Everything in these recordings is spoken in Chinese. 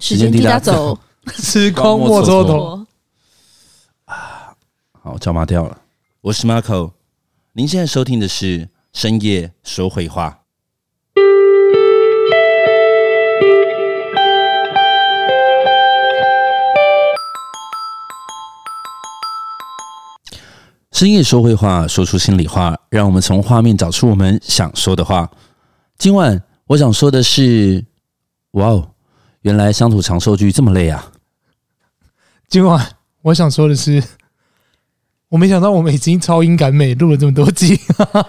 时间滴答走，时空莫蹉跎。啊，好，脚麻掉了。我是 Marco，您现在收听的是深夜说会话。深夜说会话，说出心里话，让我们从画面找出我们想说的话。今晚我想说的是，哇哦！原来乡土长寿剧这么累啊！今晚我想说的是，我没想到我们已经超音感美录了这么多集，哈哈，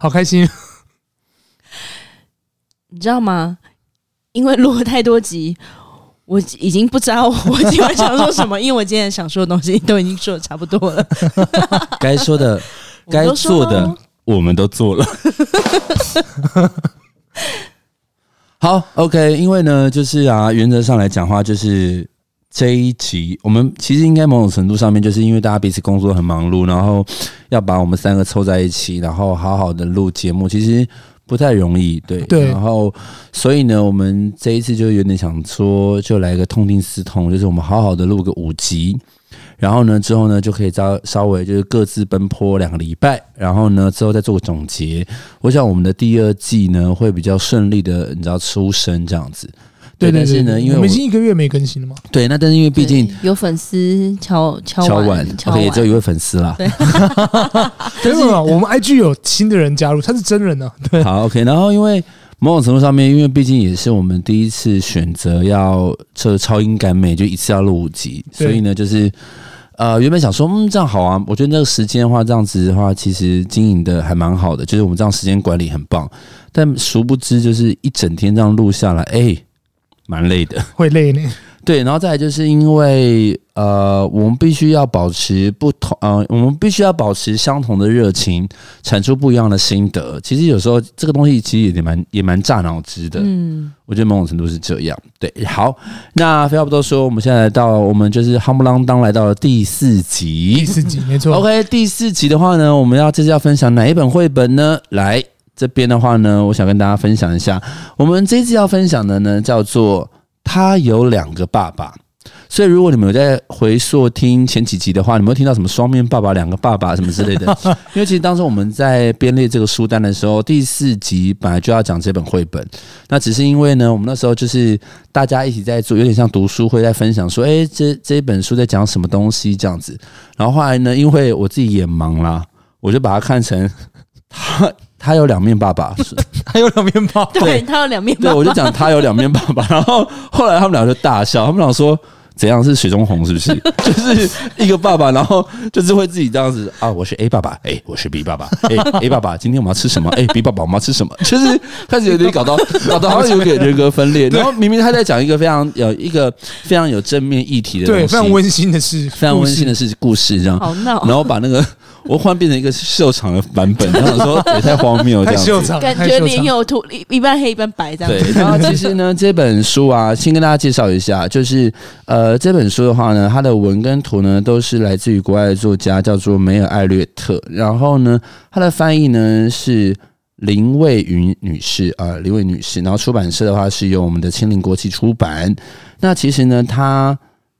好开心！你知道吗？因为录了太多集，我已经不知道我今晚想说什么，因为我今天想说的东西都已经说的差不多了。该说的、该做的，我们都做了。好，OK，因为呢，就是啊，原则上来讲话，就是这一集我们其实应该某种程度上面，就是因为大家彼此工作很忙碌，然后要把我们三个凑在一起，然后好好的录节目，其实不太容易，对对。然后，所以呢，我们这一次就有点想说，就来个痛定思痛，就是我们好好的录个五集。然后呢，之后呢，就可以稍稍微就是各自奔波两个礼拜，然后呢，之后再做个总结。我想我们的第二季呢会比较顺利的，你知道出生这样子。对，对，对，对，但是呢，因为我，我们已经一个月没更新了嘛。对，那但是因为毕竟有粉丝敲敲敲碗，敲碗，OK，也只有一位粉丝啦。对，对嘛，我们 IG 有新的人加入，他是真人呢、啊。对，好，OK。然后因为某种程度上面，因为毕竟也是我们第一次选择要这超音感美，就一次要录五集，所以呢，就是。呃，原本想说，嗯，这样好啊。我觉得那个时间的话，这样子的话，其实经营的还蛮好的，就是我们这样时间管理很棒。但殊不知，就是一整天这样录下来，哎、欸，蛮累的，会累呢。对，然后再来就是因为呃，我们必须要保持不同，呃，我们必须要保持相同的热情，产出不一样的心得。其实有时候这个东西其实也蛮也蛮炸脑汁的。嗯，我觉得某种程度是这样。对，好，那废话不多说，我们现在来到我们就是夯不啷当来到了第四集，第四集没错。OK，第四集的话呢，我们要这次要分享哪一本绘本呢？来这边的话呢，我想跟大家分享一下，我们这次要分享的呢叫做。他有两个爸爸，所以如果你们有在回溯听前几集的话，你们会听到什么双面爸爸、两个爸爸什么之类的。因为其实当时我们在编列这个书单的时候，第四集本来就要讲这本绘本，那只是因为呢，我们那时候就是大家一起在做，有点像读书会，在分享说，哎，这这一本书在讲什么东西这样子。然后后来呢，因为我自己也忙啦，我就把它看成他。他有两面爸爸，他有两面爸爸，对，他有两面爸爸。对，我就讲他有两面爸爸，然后后来他们俩就大笑，他们俩说。怎样是水中红？是不是？就是一个爸爸，然后就是会自己这样子啊。我是 A 爸爸，哎、欸，我是 B 爸爸，哎、欸、，A 爸爸，今天我们要吃什么？哎、欸、，B 爸爸，我们要吃什么？就是开始有点搞到搞到好像有点人格分裂。然后明明他在讲一个非常有一个非常有正面议题的东西，对，非常温馨的事，非常温馨的事故事这样。好闹。然后把那个我忽然变成一个秀场的版本，然后说也太荒谬这样子，感觉脸有涂一半黑一半白这样。对。然后其实呢，这本书啊，先跟大家介绍一下，就是呃，这本书的话。呢，它的文跟图呢都是来自于国外的作家，叫做梅尔艾略特。然后呢，它的翻译呢是林蔚云女士啊，林蔚女士。然后出版社的话是由我们的青林国际出版。那其实呢，他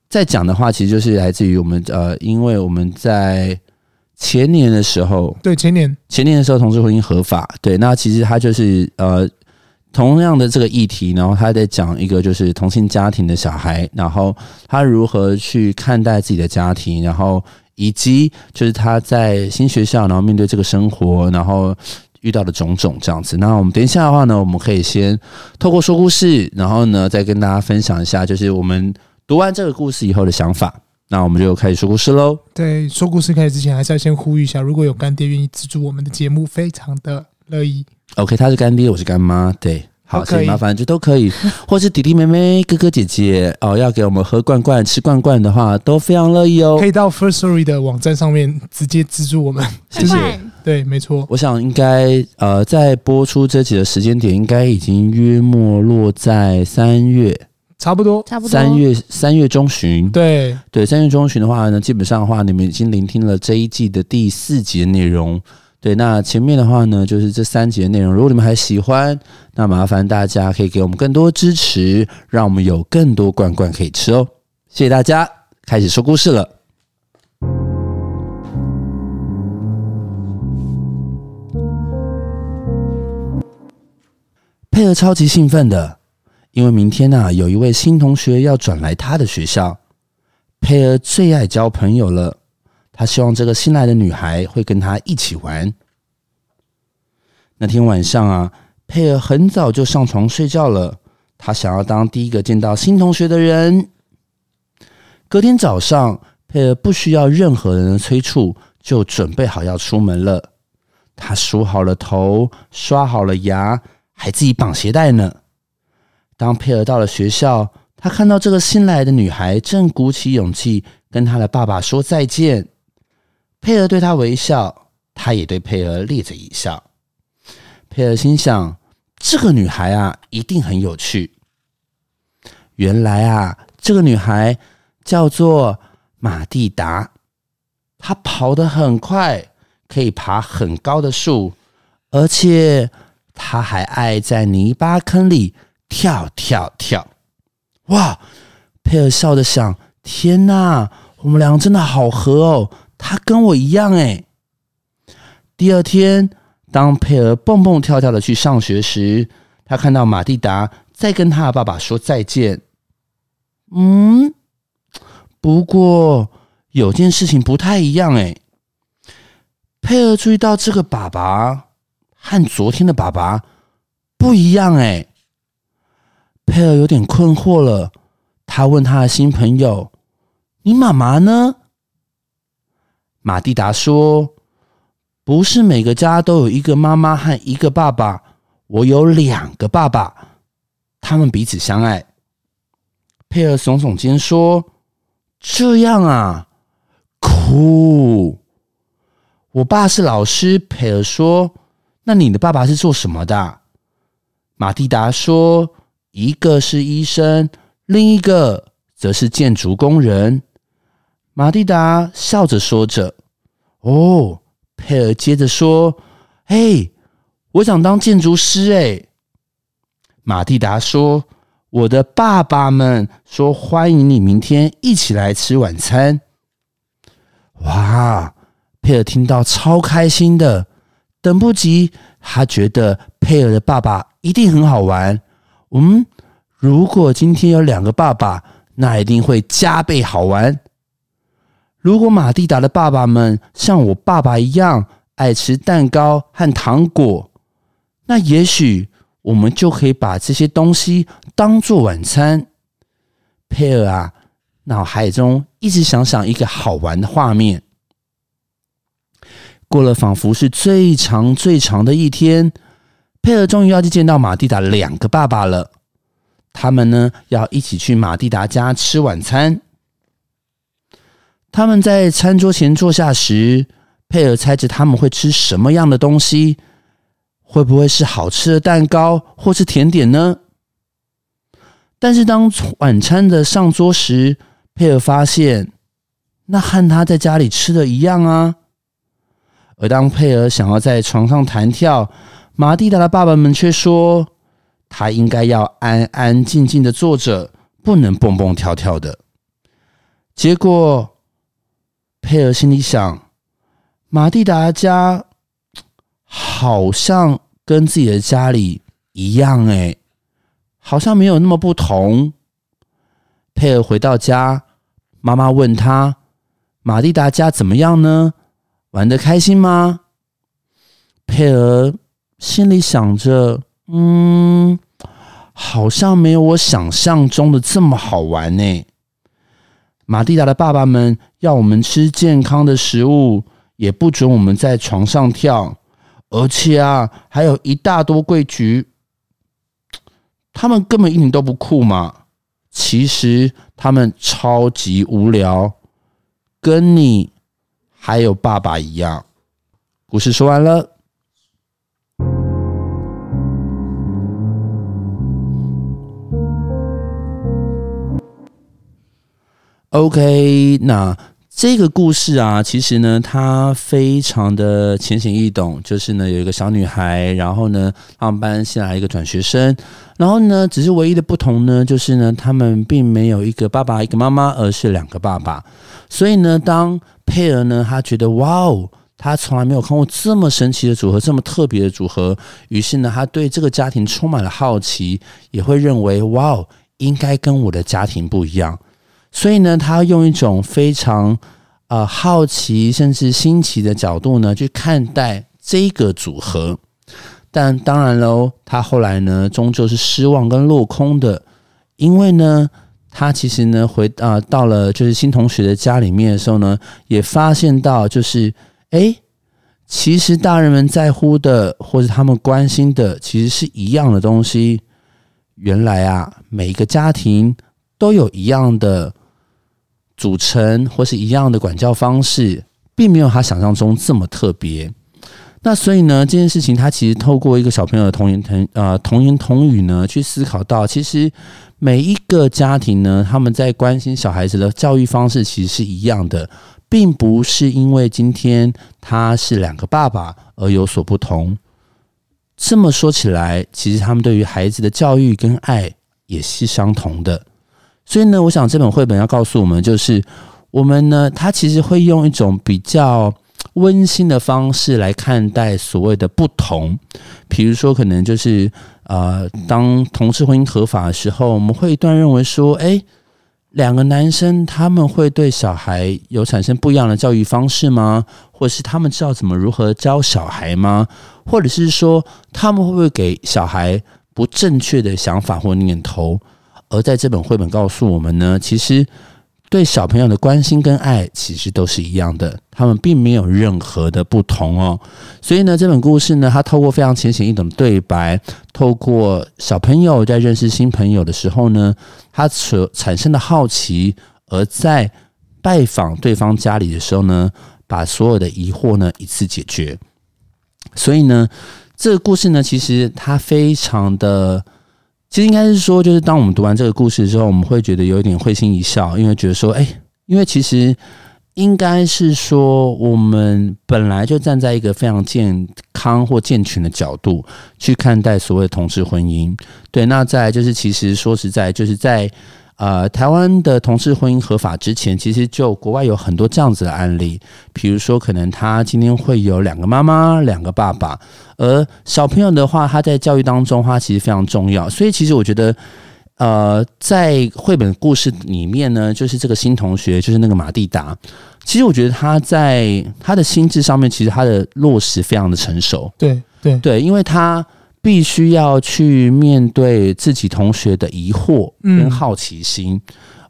在讲的话，其实就是来自于我们呃，因为我们在前年的时候，对前年前年的时候，同志婚姻合法。对，那其实他就是呃。同样的这个议题，然后他在讲一个就是同性家庭的小孩，然后他如何去看待自己的家庭，然后以及就是他在新学校，然后面对这个生活，然后遇到的种种这样子。那我们等一下的话呢，我们可以先透过说故事，然后呢再跟大家分享一下，就是我们读完这个故事以后的想法。那我们就开始说故事喽。对，说故事开始之前，还是要先呼吁一下，如果有干爹愿意资助我们的节目，非常的乐意。OK，他是干爹，我是干妈，对，好，可以麻烦就都可以，或是弟弟妹妹、哥哥姐姐哦，要给我们喝罐罐、吃罐罐的话，都非常乐意哦。可以到 Firstory 的网站上面直接资助我们，谢谢。对，没错。我想应该呃，在播出这集的时间点，应该已经约莫落在三月，差不多，差不多三月三月中旬。对对，三月中旬的话呢，基本上的话，你们已经聆听了这一季的第四集的内容。对，那前面的话呢，就是这三集的内容。如果你们还喜欢，那麻烦大家可以给我们更多支持，让我们有更多罐罐可以吃哦。谢谢大家，开始说故事了。配合超级兴奋的，因为明天啊，有一位新同学要转来他的学校。佩儿最爱交朋友了。他希望这个新来的女孩会跟他一起玩。那天晚上啊，佩儿很早就上床睡觉了。他想要当第一个见到新同学的人。隔天早上，佩儿不需要任何人的催促，就准备好要出门了。他梳好了头，刷好了牙，还自己绑鞋带呢。当佩儿到了学校，他看到这个新来的女孩正鼓起勇气跟她的爸爸说再见。佩儿对他微笑，他也对佩儿咧着一笑。佩儿心想：这个女孩啊，一定很有趣。原来啊，这个女孩叫做玛蒂达，她跑得很快，可以爬很高的树，而且她还爱在泥巴坑里跳跳跳。哇！佩尔笑着想：天哪，我们俩真的好合哦。他跟我一样哎。第二天，当佩尔蹦蹦跳跳的去上学时，他看到马蒂达在跟他的爸爸说再见。嗯，不过有件事情不太一样哎。佩尔注意到这个爸爸和昨天的爸爸不一样哎。佩尔有点困惑了，他问他的新朋友：“你妈妈呢？”马蒂达说：“不是每个家都有一个妈妈和一个爸爸，我有两个爸爸，他们彼此相爱。”佩尔耸耸肩说：“这样啊，酷！我爸是老师。”佩尔说：“那你的爸爸是做什么的？”马蒂达说：“一个是医生，另一个则是建筑工人。”玛蒂达笑着说着：“哦。”佩尔接着说：“嘿，我想当建筑师。”哎，玛蒂达说：“我的爸爸们说欢迎你明天一起来吃晚餐。”哇！佩尔听到超开心的，等不及。他觉得佩尔的爸爸一定很好玩。嗯，如果今天有两个爸爸，那一定会加倍好玩。如果玛蒂达的爸爸们像我爸爸一样爱吃蛋糕和糖果，那也许我们就可以把这些东西当做晚餐。佩尔啊，脑海中一直想想一个好玩的画面。过了仿佛是最长最长的一天，佩儿终于要去见到马蒂达两个爸爸了。他们呢，要一起去马蒂达家吃晚餐。他们在餐桌前坐下时，佩儿猜着他们会吃什么样的东西，会不会是好吃的蛋糕或是甜点呢？但是当晚餐的上桌时，佩儿发现那和他在家里吃的一样啊。而当佩儿想要在床上弹跳，玛蒂达的爸爸们却说他应该要安安静静的坐着，不能蹦蹦跳跳的。结果。佩尔心里想：“玛蒂达家好像跟自己的家里一样，诶，好像没有那么不同。”佩尔回到家，妈妈问他：“玛蒂达家怎么样呢？玩得开心吗？”佩尔心里想着：“嗯，好像没有我想象中的这么好玩呢。”马蒂达的爸爸们要我们吃健康的食物，也不准我们在床上跳，而且啊，还有一大多规矩。他们根本一点都不酷嘛！其实他们超级无聊，跟你还有爸爸一样。故事说完了。OK，那这个故事啊，其实呢，它非常的浅显易懂。就是呢，有一个小女孩，然后呢，他们班新来一个转学生，然后呢，只是唯一的不同呢，就是呢，他们并没有一个爸爸一个妈妈，而是两个爸爸。所以呢，当佩儿呢，他觉得哇哦，他从来没有看过这么神奇的组合，这么特别的组合。于是呢，他对这个家庭充满了好奇，也会认为哇哦，应该跟我的家庭不一样。所以呢，他用一种非常呃好奇甚至新奇的角度呢去看待这个组合，但当然喽，他后来呢终究是失望跟落空的，因为呢，他其实呢回啊、到了就是新同学的家里面的时候呢，也发现到就是哎，其实大人们在乎的或者他们关心的其实是一样的东西。原来啊，每一个家庭都有一样的。组成或是一样的管教方式，并没有他想象中这么特别。那所以呢，这件事情他其实透过一个小朋友的童言童呃童言童语呢，去思考到，其实每一个家庭呢，他们在关心小孩子的教育方式其实是一样的，并不是因为今天他是两个爸爸而有所不同。这么说起来，其实他们对于孩子的教育跟爱也是相同的。所以呢，我想这本绘本要告诉我们，就是我们呢，他其实会用一种比较温馨的方式来看待所谓的不同。比如说，可能就是呃，当同志婚姻合法的时候，我们会一段认为说，哎，两个男生他们会对小孩有产生不一样的教育方式吗？或是他们知道怎么如何教小孩吗？或者是说，他们会不会给小孩不正确的想法或念头？而在这本绘本告诉我们呢，其实对小朋友的关心跟爱其实都是一样的，他们并没有任何的不同哦。所以呢，这本故事呢，它透过非常浅显易懂的对白，透过小朋友在认识新朋友的时候呢，他所产生的好奇，而在拜访对方家里的时候呢，把所有的疑惑呢一次解决。所以呢，这个故事呢，其实它非常的。其实应该是说，就是当我们读完这个故事之后，我们会觉得有一点会心一笑，因为觉得说，哎，因为其实应该是说，我们本来就站在一个非常健康或健全的角度去看待所谓同志婚姻。对，那再就是，其实说实在，就是在。呃，台湾的同事婚姻合法之前，其实就国外有很多这样子的案例，比如说可能他今天会有两个妈妈、两个爸爸，而小朋友的话，他在教育当中，他其实非常重要。所以，其实我觉得，呃，在绘本故事里面呢，就是这个新同学，就是那个马蒂达，其实我觉得他在他的心智上面，其实他的落实非常的成熟。对对对，因为他。必须要去面对自己同学的疑惑跟好奇心，嗯、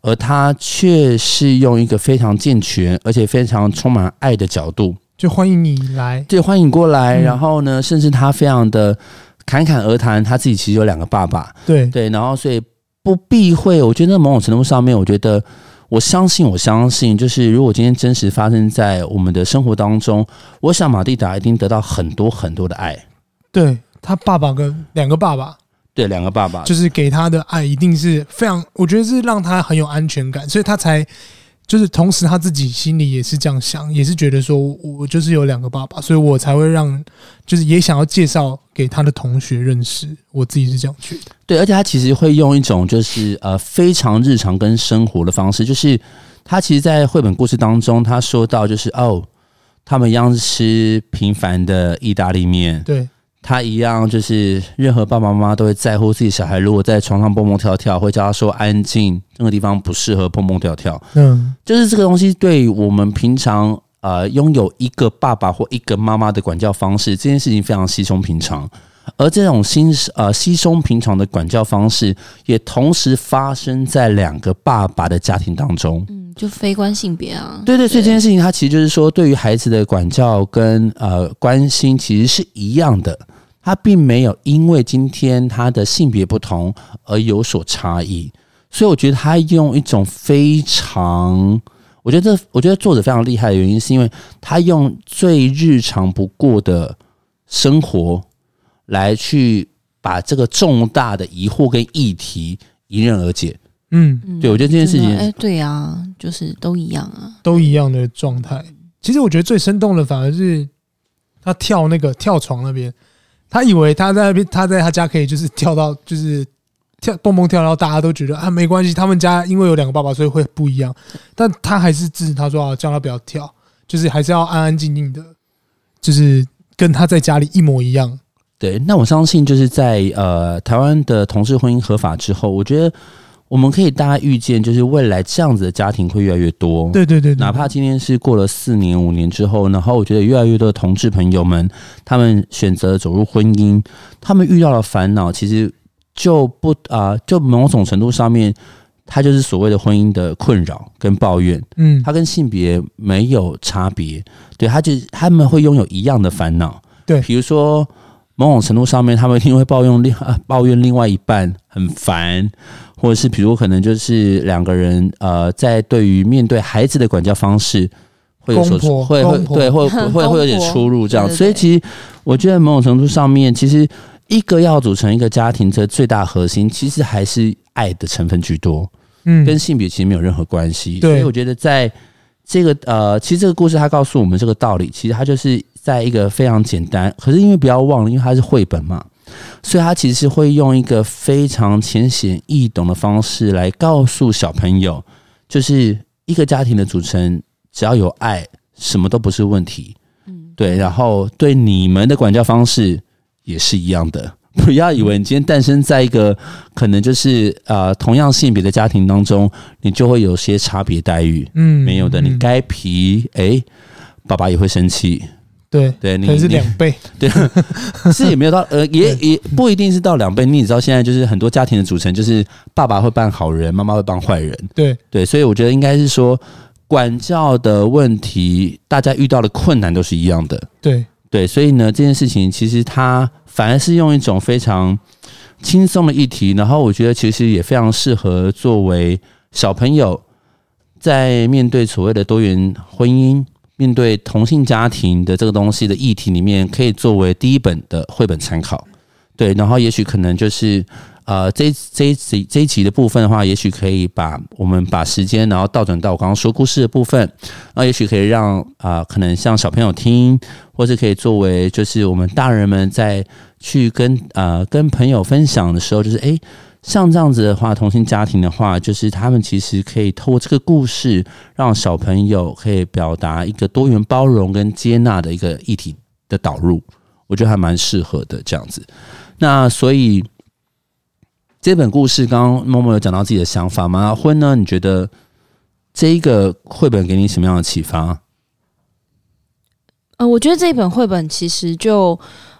而他却是用一个非常健全而且非常充满爱的角度，就欢迎你来，对，欢迎过来。嗯、然后呢，甚至他非常的侃侃而谈，他自己其实有两个爸爸，对对。然后所以不避讳，我觉得某种程度上面，我觉得我相信，我相信，就是如果今天真实发生在我们的生活当中，我想马蒂达一定得到很多很多的爱，对。他爸爸跟两个爸爸，对，两个爸爸，就是给他的爱一定是非常，我觉得是让他很有安全感，所以他才就是同时他自己心里也是这样想，也是觉得说我就是有两个爸爸，所以我才会让就是也想要介绍给他的同学认识，我自己是这样觉得。对，而且他其实会用一种就是呃非常日常跟生活的方式，就是他其实，在绘本故事当中，他说到就是哦，他们一样吃平凡的意大利面，对。他一样，就是任何爸爸妈妈都会在乎自己小孩，如果在床上蹦蹦跳跳，会叫他说安静，那个地方不适合蹦蹦跳跳。嗯，就是这个东西，对我们平常呃拥有一个爸爸或一个妈妈的管教方式，这件事情非常稀松平常。而这种新呃稀松平常的管教方式，也同时发生在两个爸爸的家庭当中。嗯，就非关性别啊。对对，所以这件事情，它其实就是说，对于孩子的管教跟呃关心，其实是一样的。他并没有因为今天他的性别不同而有所差异，所以我觉得他用一种非常，我觉得这我觉得作者非常厉害的原因，是因为他用最日常不过的生活来去把这个重大的疑惑跟议题迎刃而解。嗯，嗯对我觉得这件事情哎，对啊，就是都一样啊，都一样的状态。其实我觉得最生动的反而是他跳那个跳床那边，他以为他在那边，他在他家可以就是跳到就是跳蹦蹦跳，然后大家都觉得啊没关系，他们家因为有两个爸爸，所以会不一样。但他还是制止他说啊，叫他不要跳，就是还是要安安静静的，就是跟他在家里一模一样。对，那我相信就是在呃台湾的同志婚姻合法之后，我觉得我们可以大家预见，就是未来这样子的家庭会越来越多。对对对，对，哪怕今天是过了四年五年之后，然后我觉得越来越多的同志朋友们，他们选择走入婚姻，他们遇到的烦恼，其实就不啊、呃，就某种程度上面，他就是所谓的婚姻的困扰跟抱怨，嗯，他跟性别没有差别，对，他就他们会拥有一样的烦恼，对比如说。某种程度上面，他们一定会抱怨另啊抱怨另外一半很烦，或者是比如可能就是两个人呃，在对于面对孩子的管教方式会有所会会对会 会会会有点出入这样，所以其实我觉得某种程度上面，其实一个要组成一个家庭的最大核心，其实还是爱的成分居多，嗯，跟性别其实没有任何关系。所以我觉得在这个呃，其实这个故事它告诉我们这个道理，其实它就是。在一个非常简单，可是因为不要忘了，因为它是绘本嘛，所以它其实是会用一个非常浅显易懂的方式来告诉小朋友，就是一个家庭的组成，只要有爱，什么都不是问题。嗯，对。然后对你们的管教方式也是一样的，不要以为你今天诞生在一个可能就是呃同样性别的家庭当中，你就会有些差别待遇。嗯，没有的，你该皮，哎，爸爸也会生气。对对，你可能是两倍，对，是也没有到呃，也也不一定是到两倍。你也知道，现在就是很多家庭的组成，就是爸爸会扮好人，妈妈会扮坏人。对对，所以我觉得应该是说，管教的问题，大家遇到的困难都是一样的。对对，所以呢，这件事情其实它反而是用一种非常轻松的议题，然后我觉得其实也非常适合作为小朋友在面对所谓的多元婚姻。面对同性家庭的这个东西的议题里面，可以作为第一本的绘本参考，对，然后也许可能就是呃，这这一集这一集的部分的话，也许可以把我们把时间然后倒转到我刚刚说故事的部分，那也许可以让啊、呃，可能像小朋友听，或是可以作为就是我们大人们在去跟呃跟朋友分享的时候，就是诶。像这样子的话，同性家庭的话，就是他们其实可以透过这个故事，让小朋友可以表达一个多元包容跟接纳的一个议题的导入，我觉得还蛮适合的这样子。那所以这本故事，刚刚默默有讲到自己的想法吗？婚呢？你觉得这一个绘本给你什么样的启发？呃，我觉得这一本绘本其实就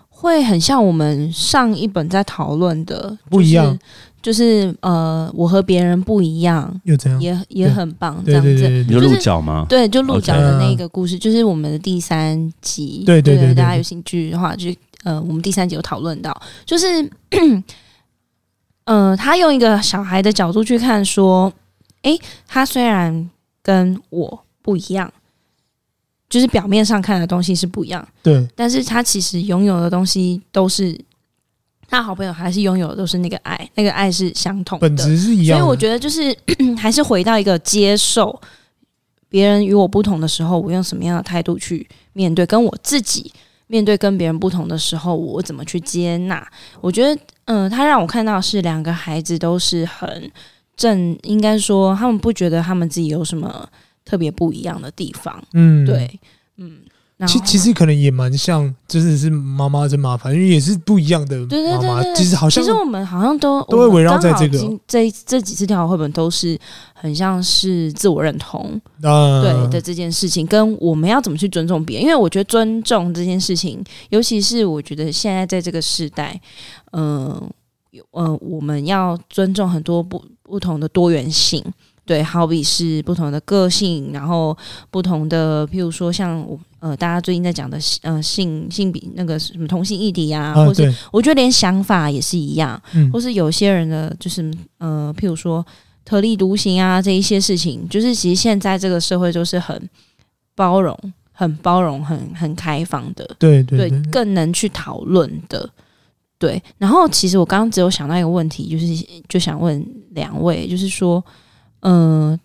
会很像我们上一本在讨论的，不一样。就是呃，我和别人不一样，又这样，也也很棒，这样子。对对对对对，有鹿角吗？对，就鹿角的那个故事，Okay. 就是我们的第三集。对对对，对，对，对，大家有兴趣的话，就呃，我们第三集有讨论到，就是呃，他用一个小孩的角度去看，说，诶，他虽然跟我不一样，就是表面上看的东西是不一样，对，但是他其实拥有的东西都是。他好朋友还是拥有的都是那个爱，那个爱是相同的，本质是一样的。所以我觉得就是 还是回到一个接受别人与我不同的时候，我用什么样的态度去面对；跟我自己面对跟别人不同的时候，我怎么去接纳。我觉得，嗯、呃，他让我看到是两个孩子都是很正，应该说他们不觉得他们自己有什么特别不一样的地方。嗯，对，嗯。其其实可能也蛮像，真的是妈妈真麻烦，因为也是不一样的妈妈。其实好像，其实我们好像都都会围绕在这个这这几次跳绘本都是很像是自我认同，啊、对的这件事情，跟我们要怎么去尊重别人。因为我觉得尊重这件事情，尤其是我觉得现在在这个时代，嗯、呃，呃，我们要尊重很多不不同的多元性。对，好比是不同的个性，然后不同的，譬如说像我呃，大家最近在讲的呃性性比那个什么同性议题啊，啊或是我觉得连想法也是一样，嗯、或是有些人的就是呃，譬如说特立独行啊这一些事情，就是其实现在这个社会就是很包容、很包容、很很开放的，对对，更能去讨论的。对，然后其实我刚刚只有想到一个问题，就是就想问两位，就是说，嗯、呃，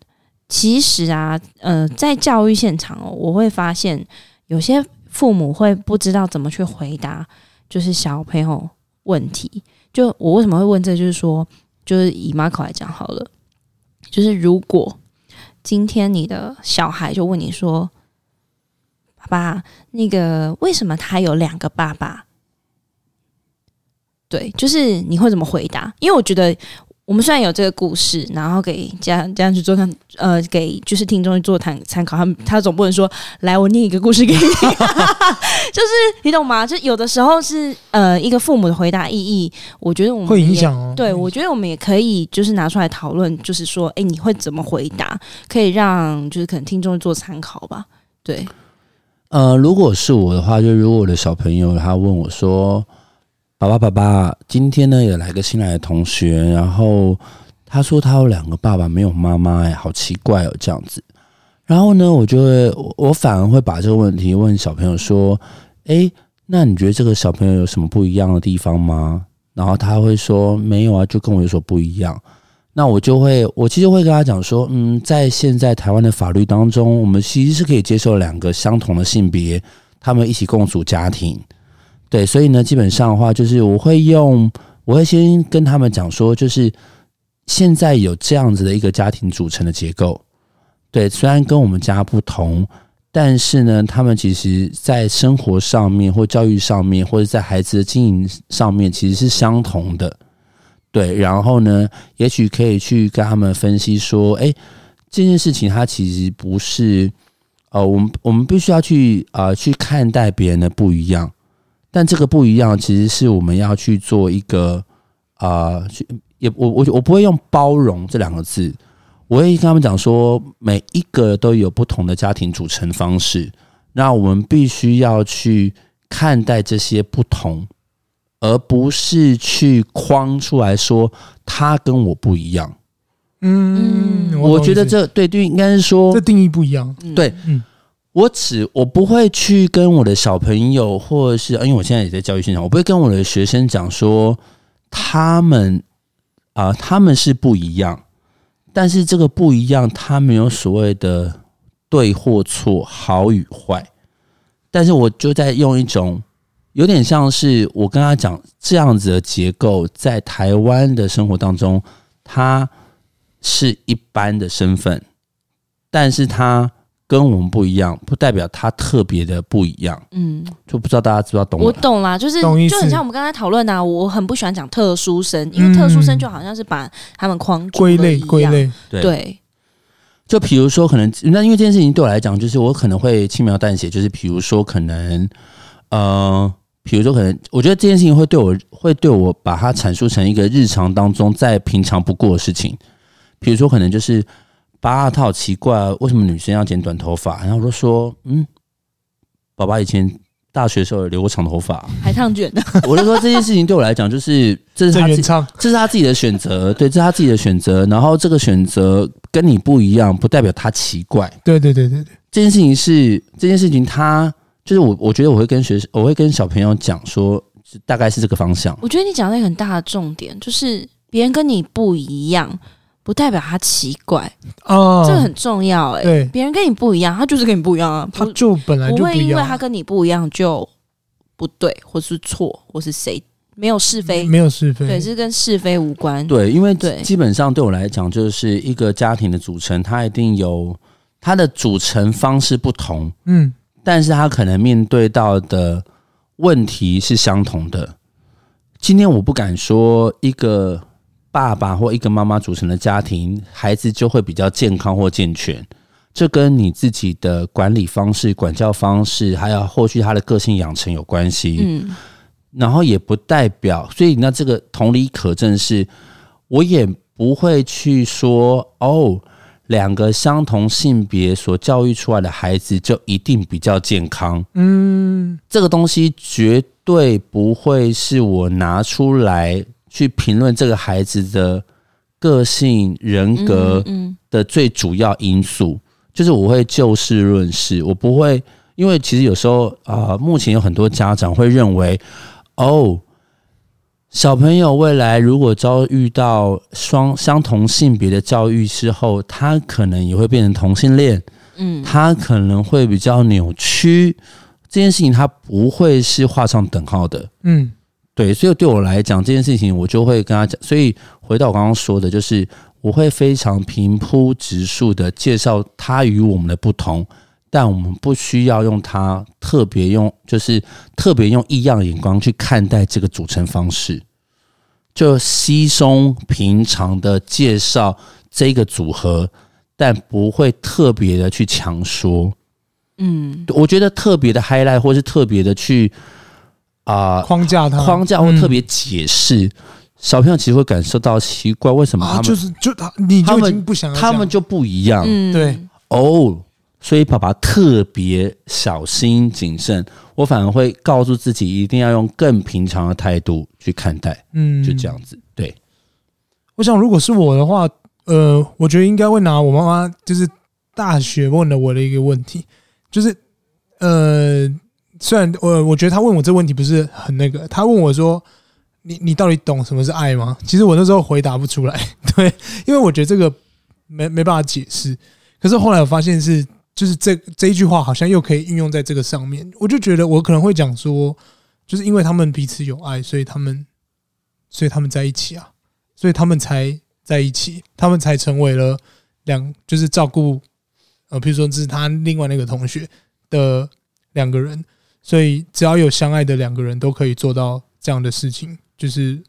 其实啊，呃，在教育现场哦，我会发现有些父母会不知道怎么去回答，就是小朋友问题。就我为什么会问这，就是说，就是以 m a 来讲好了，就是如果今天你的小孩就问你说，爸爸，那个为什么他有两个爸爸？对，就是你会怎么回答？因为我觉得我们虽然有这个故事，然后给家家长去做看，呃，给就是听众去做参参考。他们他总不能说，来我念一个故事给你，就是你懂吗？就有的时候是呃一个父母的回答意义，我觉得我们会影响哦。对，我觉得我们也可以就是拿出来讨论，就是说，哎，你会怎么回答？可以让就是可能听众做参考吧。对，呃，如果是我的话，就如果我的小朋友他问我说。爸爸，爸爸，今天呢也来个新来的同学，然后他说他有两个爸爸，没有妈妈，哎，好奇怪哦，这样子。然后呢，我就会，我反而会把这个问题问小朋友说：“诶，那你觉得这个小朋友有什么不一样的地方吗？”然后他会说：“没有啊，就跟我有所不一样。”那我就会，我其实会跟他讲说：“嗯，在现在台湾的法律当中，我们其实是可以接受两个相同的性别，他们一起共组家庭。”对，所以呢，基本上的话，就是我会用，我会先跟他们讲说，就是现在有这样子的一个家庭组成的结构。对，虽然跟我们家不同，但是呢，他们其实在生活上面，或教育上面，或者在孩子的经营上面，其实是相同的。对，然后呢，也许可以去跟他们分析说，哎，这件事情它其实不是，呃，我们我们必须要去啊、呃，去看待别人的不一样。但这个不一样，其实是我们要去做一个啊，也我我我不会用包容这两个字，我会跟他们讲说，每一个都有不同的家庭组成方式，那我们必须要去看待这些不同，而不是去框出来说他跟我不一样。嗯，我觉得这对对应该是说这定义不一样，对，嗯。我只我不会去跟我的小朋友，或者是因为我现在也在教育现场，我不会跟我的学生讲说他们啊、他们是不一样，但是这个不一样，他没有所谓的对或错，好与坏，但是我就在用一种有点像是我跟他讲这样子的结构，在台湾的生活当中，他是一般的身份，但是他。跟我们不一样，不代表他特别的不一样。嗯，就不知道大家知不知道懂？我懂啦，就是就很像我们刚才讨论的，我很不喜欢讲特殊生，因为特殊生就好像是把他们框归类归类。对，对就比如说，可能那因为这件事情对我来讲，就是我可能会轻描淡写，就是比如说，可能呃，比如说，可能我觉得这件事情会对我会对我把它阐述成一个日常当中再平常不过的事情，比如说，可能就是。爸，他好奇怪，为什么女生要剪短头发？然后我就说，嗯，爸爸以前大学的时候留过长头发，还烫卷的。我就说这件事情对我来讲，就是这是他自己，这是他自己的选择，对，这是他自己的选择。然后这个选择跟你不一样，不代表他奇怪。对对对对对，这件事情是这件事情，他就是我，我觉得我会跟学生，我会跟小朋友讲说，大概是这个方向。我觉得你讲了一个很大的重点，就是别人跟你不一样。不代表他奇怪哦，这个很重要哎、欸。对，别人跟你不一样，他就是跟你不一样啊。他就本来就不一样，不会因为他跟你不一样就不对，或是错，或是谁没有是非，没有是非，对，是跟是非无关。对，因为对，基本上对我来讲，就是一个家庭的组成，它一定有它的组成方式不同，嗯，但是他可能面对到的问题是相同的。今天我不敢说一个。爸爸或一个妈妈组成的家庭，孩子就会比较健康或健全。这跟你自己的管理方式、管教方式，还有后续他的个性养成有关系。嗯，然后也不代表，所以那这个同理可证是，我也不会去说哦，两个相同性别所教育出来的孩子就一定比较健康。嗯，这个东西绝对不会是我拿出来。去评论这个孩子的个性、人格的最主要因素，就是我会就事论事，我不会，因为其实有时候啊，目前有很多家长会认为，哦，小朋友未来如果遭遇到双相同性别的教育之后，他可能也会变成同性恋，嗯，他可能会比较扭曲，这件事情他不会是画上等号的，嗯，对，所以对我来讲这件事情，我就会跟他讲。所以回到我刚刚说的，就是我会非常平铺直述的介绍他与我们的不同。但我们不需要用它特别用，就是特别用异样的眼光去看待这个组成方式，就稀松平常的介绍这个组合，但不会特别的去强说。嗯，我觉得特别的 highlight 或是特别的去啊、呃、框架它框架会特别解释，嗯、小朋友其实会感受到奇怪，为什么他们、啊、就是就他你就已经不想他们就不一样？嗯、对哦。所以爸爸特别小心谨慎，我反而会告诉自己一定要用更平常的态度去看待，嗯，就这样子。对，我想如果是我的话，呃，我觉得应该会拿我妈妈就是大学问了我的一个问题，就是呃，虽然我我觉得他问我这问题不是很那个，他问我说：“你你到底懂什么是爱吗？”其实我那时候回答不出来，对，因为我觉得这个没没办法解释。可是后来我发现是。就是这这一句话好像又可以运用在这个上面，我就觉得我可能会讲说，就是因为他们彼此有爱，所以他们，所以他们在一起啊，所以他们才在一起，他们才成为了两，就是照顾，呃，比如说这是他另外那个同学的两个人，所以只要有相爱的两个人都可以做到这样的事情。就是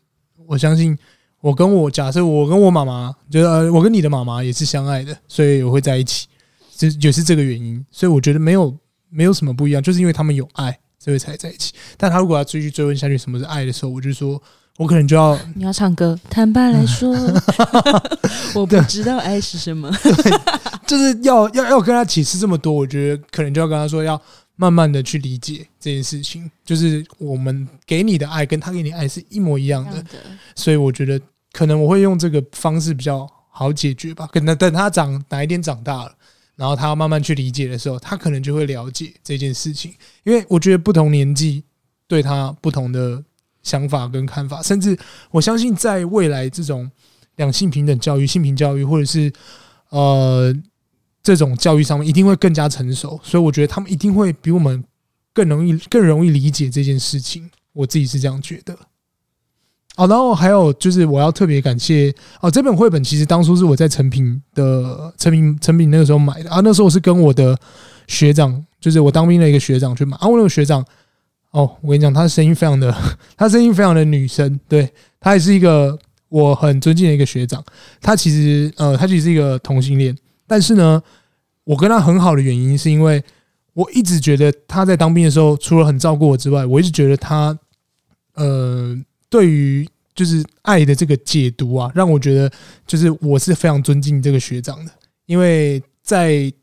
我相信，我跟我假设我跟我妈妈，就是呃，我跟你的妈妈也是相爱的，所以我会在一起。就也是这个原因，所以我觉得没有没有什么不一样，就是因为他们有爱，所以才在一起。但他如果要继续追问下去什么是爱的时候，我就说，我可能就要你要唱歌。坦白来说，我不知道爱是什么，就是要要要跟他解释这么多，我觉得可能就要跟他说，要慢慢的去理解这件事情，就是我们给你的爱跟他给你的爱是一模一样的，所以我觉得可能我会用这个方式比较好解决吧。可能等他长哪一天长大了。然后他慢慢去理解的时候，他可能就会了解这件事情。因为我觉得不同年纪对他不同的想法跟看法，甚至我相信在未来这种两性平等教育、性平教育，或者是呃这种教育上面，一定会更加成熟。所以我觉得他们一定会比我们更容易、更容易理解这件事情。我自己是这样觉得。哦，然后还有就是我要特别感谢哦，这本绘本其实当初是我在成品的成品成品那个时候买的啊，那时候我是跟我的学长，就是我当兵的一个学长去买啊，我那个学长哦，我跟你讲，他的声音非常的，他声音非常的女生，对，他也是一个我很尊敬的一个学长，他其实呃，他其实是一个同性恋，但是呢，我跟他很好的原因是因为我一直觉得他在当兵的时候，除了很照顾我之外，我一直觉得他呃。对于就是爱的这个解读啊，让我觉得就是我是非常尊敬这个学长的，因为在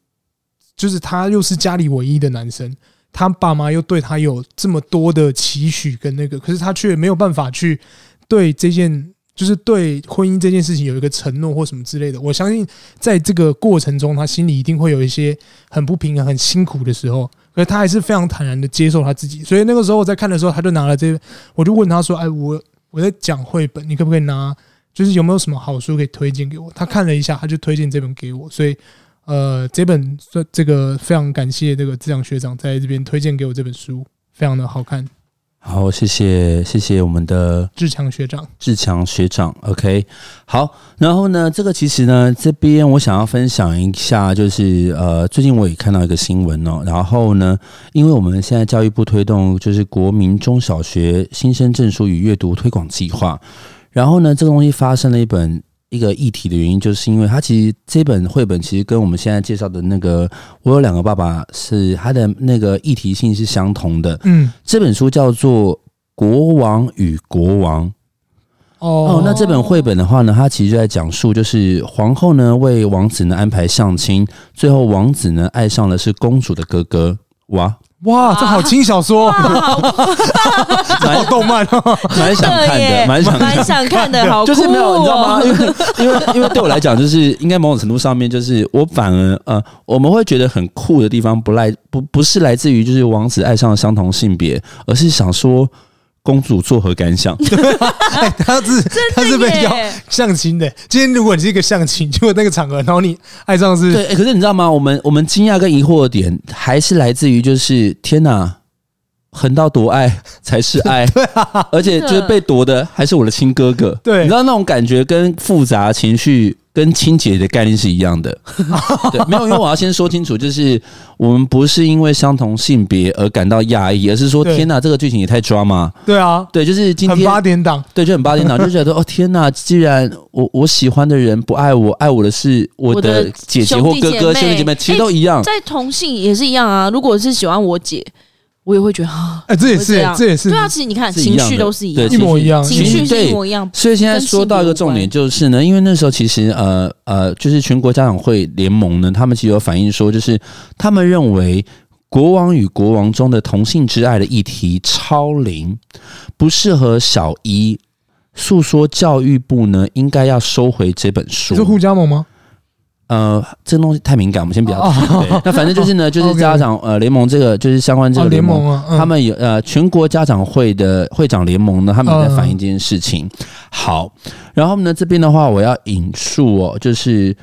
就是他又是家里唯一的男生，他爸妈又对他有这么多的期许跟那个，可是他却没有办法去对这件就是对婚姻这件事情有一个承诺或什么之类的。我相信在这个过程中，他心里一定会有一些很不平衡、很辛苦的时候。可是他还是非常坦然的接受他自己，所以那个时候我在看的时候，他就拿了这，我就问他说：“哎，我我在讲绘本，你可不可以拿？就是有没有什么好书可以推荐给我？”他看了一下，他就推荐这本给我，所以呃，这本这这个非常感谢这个志强学长在这边推荐给我这本书，非常的好看。好，谢谢谢谢我们的志强学长，志强学长，OK，好，然后呢，这个其实呢，这边我想要分享一下，就是呃，最近我也看到一个新闻哦，然后呢，因为我们现在教育部推动就是国民中小学新生证书与阅读推广计划，然后呢，这个东西发生了一本。一个议题的原因，就是因为它其实这本绘本其实跟我们现在介绍的那个《我有两个爸爸》是它的那个议题性是相同的。嗯，这本书叫做《国王与国王》。哦，那这本绘本的话呢，它其实就在讲述，就是皇后呢为王子呢安排相亲，最后王子呢爱上了是公主的哥哥。哇！哇，这好轻小说，好动漫哦，蛮想看的，蛮想蛮想看的，好，就是没有，你知道吗？因为因为因为对我来讲，就是应该某种程度上面，就是我反而呃，我们会觉得很酷的地方，不来不不是来自于就是王子爱上了相同性别，而是想说公主作何感想？哎，他是他是被邀相亲的。今天如果你是一个相亲，结果那个场合，然后你爱上是对、欸，可是你知道吗？我们我们惊讶跟疑惑的点，还是来自于就是天哪，横刀夺爱才是爱，对啊，而且就是被夺的还是我的亲哥哥，对，你知道那种感觉跟复杂情绪。跟亲姐的概念是一样的，对，没有，因为我要先说清楚，就是我们不是因为相同性别而感到压抑，而是说，天哪，这个剧情也太抓吗。对啊，对，就是今天八点档，对，就很八点档，就觉得哦，天哪，既然我我喜欢的人不爱我，爱我的是我的姐姐或哥哥兄弟姐妹，其实都一样，在同性也是一样啊。如果是喜欢我姐。我也会觉得啊，哎，这也是，这也是，对啊，其实你看，情绪都是一样，一模一样，情绪是一模一样。所以现在说到一个重点，就是呢，因为那时候其实呃呃，就是全国家长会联盟呢，他们其实有反映说，就是他们认为《国王与国王》中的同性之爱的议题超龄，不适合小一，诉说教育部呢应该要收回这本书。是互加盟吗？呃，这个东西太敏感，我们先不要提。对，那反正就是呢，就是家长呃联盟这个就是相关这个联盟，啊嗯、他们有呃全国家长会的会长联盟呢，他们也在反映这件事情。嗯、好，然后呢这边的话，我要引述哦，就是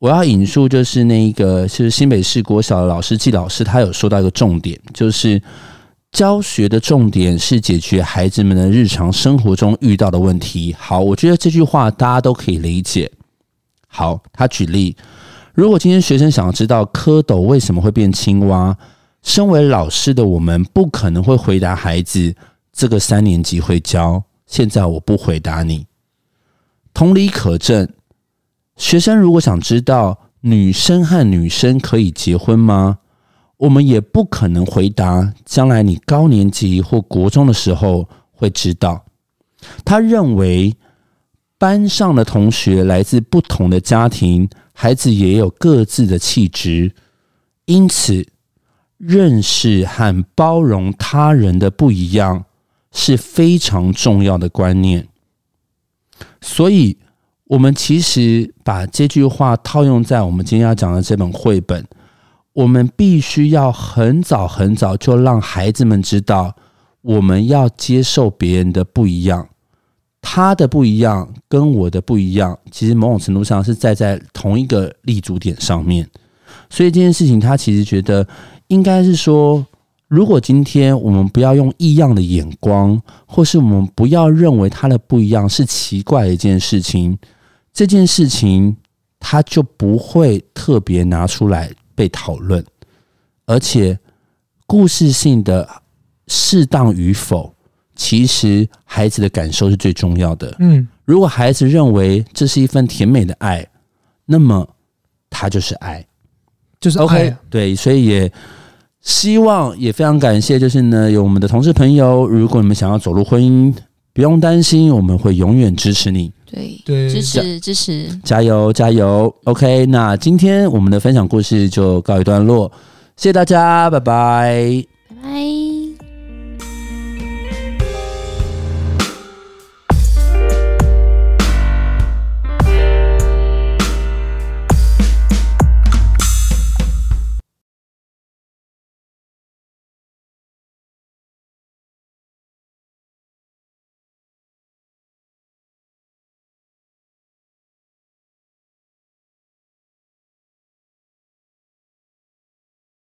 我要引述就是那一个就是新北市国小的老师季老师，他有说到一个重点，就是教学的重点是解决孩子们的日常生活中遇到的问题。好，我觉得这句话大家都可以理解。好，他举例，如果今天学生想要知道蝌蚪为什么会变青蛙，身为老师的我们不可能会回答孩子，这个三年级会教。现在我不回答你。同理可证，学生如果想知道女生和女生可以结婚吗？我们也不可能回答，将来你高年级或国中的时候会知道。他认为。班上的同学来自不同的家庭，孩子也有各自的气质，因此认识和包容他人的不一样是非常重要的观念。所以，我们其实把这句话套用在我们今天要讲的这本绘本，我们必须要很早很早就让孩子们知道，我们要接受别人的不一样。他的不一样跟我的不一样，其实某种程度上是站在同一个立足点上面。所以这件事情，他其实觉得应该是说，如果今天我们不要用异样的眼光，或是我们不要认为他的不一样是奇怪的一件事情，这件事情他就不会特别拿出来被讨论，而且故事性的适当与否。其实孩子的感受是最重要的。嗯，如果孩子认为这是一份甜美的爱，那么他就是爱，就是爱。OK。对，所以也希望也非常感谢，就是呢，有我们的同事朋友，如果你们想要走入婚姻，不用担心，我们会永远支持你。对对，支持支持，加油加油。OK，那今天我们的分享故事就告一段落，谢谢大家，拜拜拜拜。